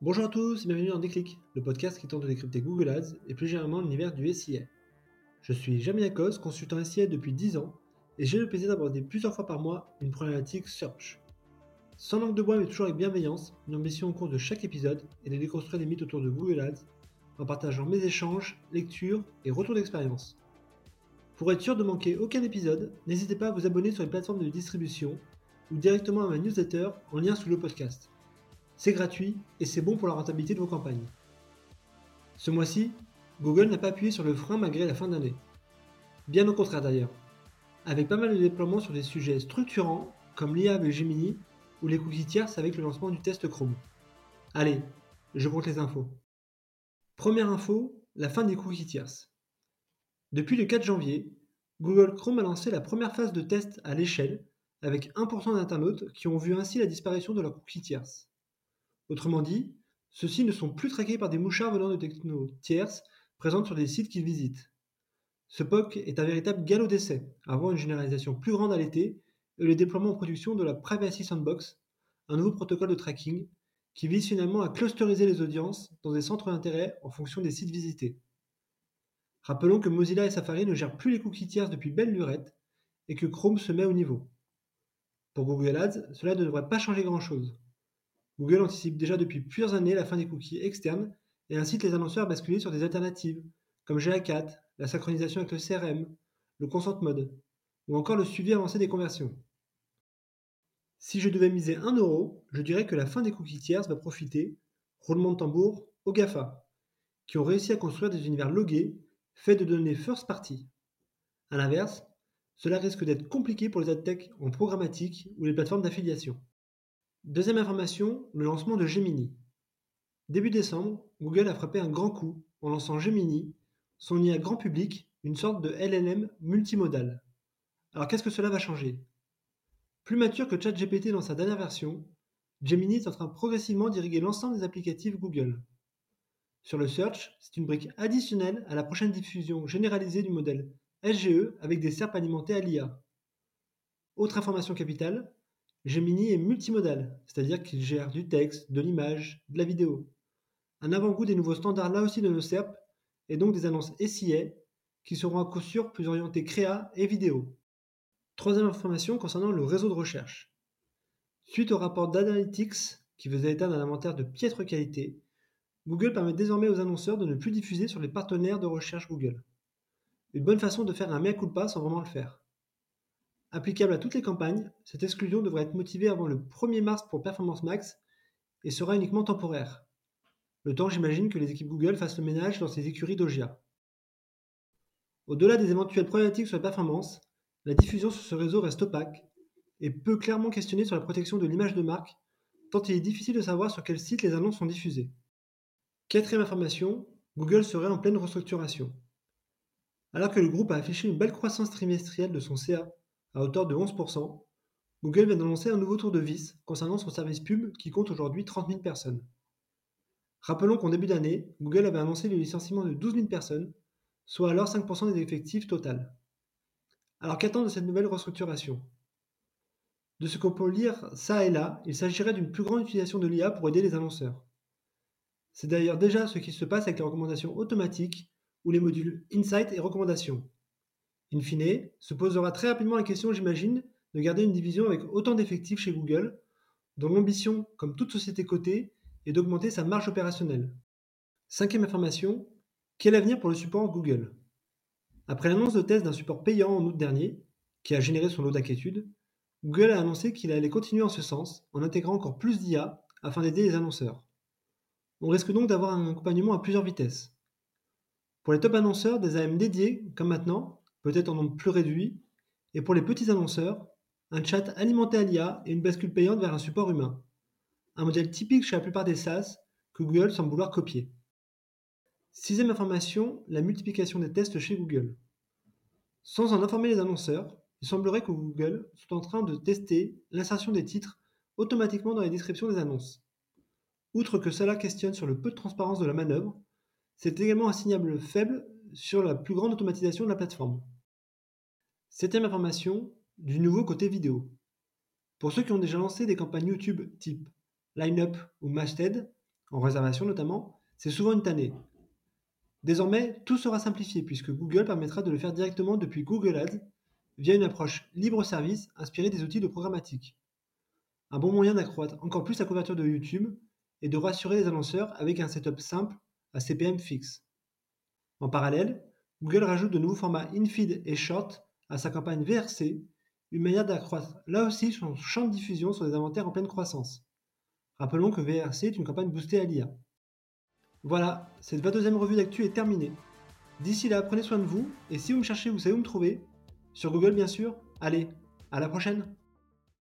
Bonjour à tous et bienvenue dans Déclic, le podcast qui tente de décrypter Google Ads et plus généralement l'univers du SIA. Je suis Jamie Lacoste, consultant SIA depuis 10 ans et j'ai le plaisir d'aborder plusieurs fois par mois une problématique search. Sans langue de bois mais toujours avec bienveillance, une ambition au cours de chaque épisode est de déconstruire les mythes autour de Google Ads en partageant mes échanges, lectures et retours d'expérience. Pour être sûr de manquer aucun épisode, n'hésitez pas à vous abonner sur les plateformes de distribution ou directement à ma newsletter en lien sous le podcast. C'est gratuit et c'est bon pour la rentabilité de vos campagnes. Ce mois-ci, Google n'a pas appuyé sur le frein malgré la fin d'année. Bien au contraire d'ailleurs. Avec pas mal de déploiements sur des sujets structurants comme l'IA avec Gemini ou les cookies tierces avec le lancement du test Chrome. Allez, je compte les infos. Première info, la fin des cookies tierces. Depuis le 4 janvier, Google Chrome a lancé la première phase de test à l'échelle avec 1% d'internautes qui ont vu ainsi la disparition de leurs cookies tierces. Autrement dit, ceux-ci ne sont plus traqués par des mouchards venant de techno tierces présentes sur des sites qu'ils visitent. Ce POC est un véritable galop d'essai, avant une généralisation plus grande à l'été et le déploiement en production de la Privacy Sandbox, un nouveau protocole de tracking qui vise finalement à clusteriser les audiences dans des centres d'intérêt en fonction des sites visités. Rappelons que Mozilla et Safari ne gèrent plus les cookies tierces depuis belle lurette et que Chrome se met au niveau. Pour Google Ads, cela ne devrait pas changer grand-chose. Google anticipe déjà depuis plusieurs années la fin des cookies externes et incite les annonceurs à basculer sur des alternatives, comme GA4, la synchronisation avec le CRM, le consent mode, ou encore le suivi avancé des conversions. Si je devais miser 1 euro, je dirais que la fin des cookies tierces va profiter, roulement de tambour, aux GAFA, qui ont réussi à construire des univers logués faits de données first party. A l'inverse, cela risque d'être compliqué pour les ad tech en programmatique ou les plateformes d'affiliation. Deuxième information, le lancement de Gemini. Début décembre, Google a frappé un grand coup en lançant Gemini, son IA grand public, une sorte de LLM multimodal. Alors qu'est-ce que cela va changer? Plus mature que ChatGPT dans sa dernière version, Gemini est en train progressivement d'irriguer l'ensemble des applicatifs Google. Sur le search, c'est une brique additionnelle à la prochaine diffusion généralisée du modèle SGE avec des SERP alimentés à l'IA. Autre information capitale, Gemini est multimodal, c'est-à-dire qu'il gère du texte, de l'image, de la vidéo. Un avant-goût des nouveaux standards là aussi de nos SERP et donc des annonces SIA qui seront à coup sûr plus orientées créa et vidéo. Troisième information concernant le réseau de recherche. Suite au rapport d'Analytics qui faisait état d'un inventaire de piètre qualité, Google permet désormais aux annonceurs de ne plus diffuser sur les partenaires de recherche Google. Une bonne façon de faire un mea culpa sans vraiment le faire. Applicable à toutes les campagnes, cette exclusion devrait être motivée avant le 1er mars pour Performance Max et sera uniquement temporaire. Le temps, j'imagine, que les équipes Google fassent le ménage dans ces écuries d'Ogia. Au-delà des éventuelles problématiques sur la performance, la diffusion sur ce réseau reste opaque et peut clairement questionner sur la protection de l'image de marque, tant il est difficile de savoir sur quel site les annonces sont diffusées. Quatrième information, Google serait en pleine restructuration. Alors que le groupe a affiché une belle croissance trimestrielle de son CA à hauteur de 11%, Google vient d'annoncer un nouveau tour de vis concernant son service pub qui compte aujourd'hui 30 000 personnes. Rappelons qu'en début d'année, Google avait annoncé le licenciement de 12 000 personnes, soit alors 5% des effectifs total. Alors qu'attendre de cette nouvelle restructuration? De ce qu'on peut lire ça et là, il s'agirait d'une plus grande utilisation de l'IA pour aider les annonceurs. C'est d'ailleurs déjà ce qui se passe avec les recommandations automatiques ou les modules Insight et recommandations. In fine, se posera très rapidement la question, j'imagine, de garder une division avec autant d'effectifs chez Google, dont l'ambition, comme toute société cotée, est d'augmenter sa marge opérationnelle. Cinquième information, quel avenir pour le support Google? Après l'annonce de test d'un support payant en août dernier, qui a généré son lot d'inquiétudes, Google a annoncé qu'il allait continuer en ce sens en intégrant encore plus d'IA afin d'aider les annonceurs. On risque donc d'avoir un accompagnement à plusieurs vitesses. Pour les top annonceurs, des AM dédiés, comme maintenant, peut-être en nombre plus réduit, et pour les petits annonceurs, un chat alimenté à l'IA et une bascule payante vers un support humain. Un modèle typique chez la plupart des SaaS que Google semble vouloir copier. Sixième information, la multiplication des tests chez Google. Sans en informer les annonceurs, il semblerait que Google soit en train de tester l'insertion des titres automatiquement dans les descriptions des annonces. Outre que cela questionne sur le peu de transparence de la manœuvre, c'est également un signal faible sur la plus grande automatisation de la plateforme. Septième information, du nouveau côté vidéo. Pour ceux qui ont déjà lancé des campagnes YouTube type Lineup ou Masthead, en réservation notamment, c'est souvent une tannée. Désormais, tout sera simplifié puisque Google permettra de le faire directement depuis Google Ads via une approche libre-service inspirée des outils de programmatique. Un bon moyen d'accroître encore plus la couverture de YouTube et de rassurer les annonceurs avec un setup simple à CPM fixe. En parallèle, Google rajoute de nouveaux formats InFeed et Short à sa campagne VRC, une manière d'accroître là aussi son champ de diffusion sur des inventaires en pleine croissance. Rappelons que VRC est une campagne boostée à l'IA. Voilà, cette 22e revue d'actu est terminée. D'ici là, prenez soin de vous, et si vous me cherchez, vous savez où me trouver. Sur Google bien sûr. Allez, à la prochaine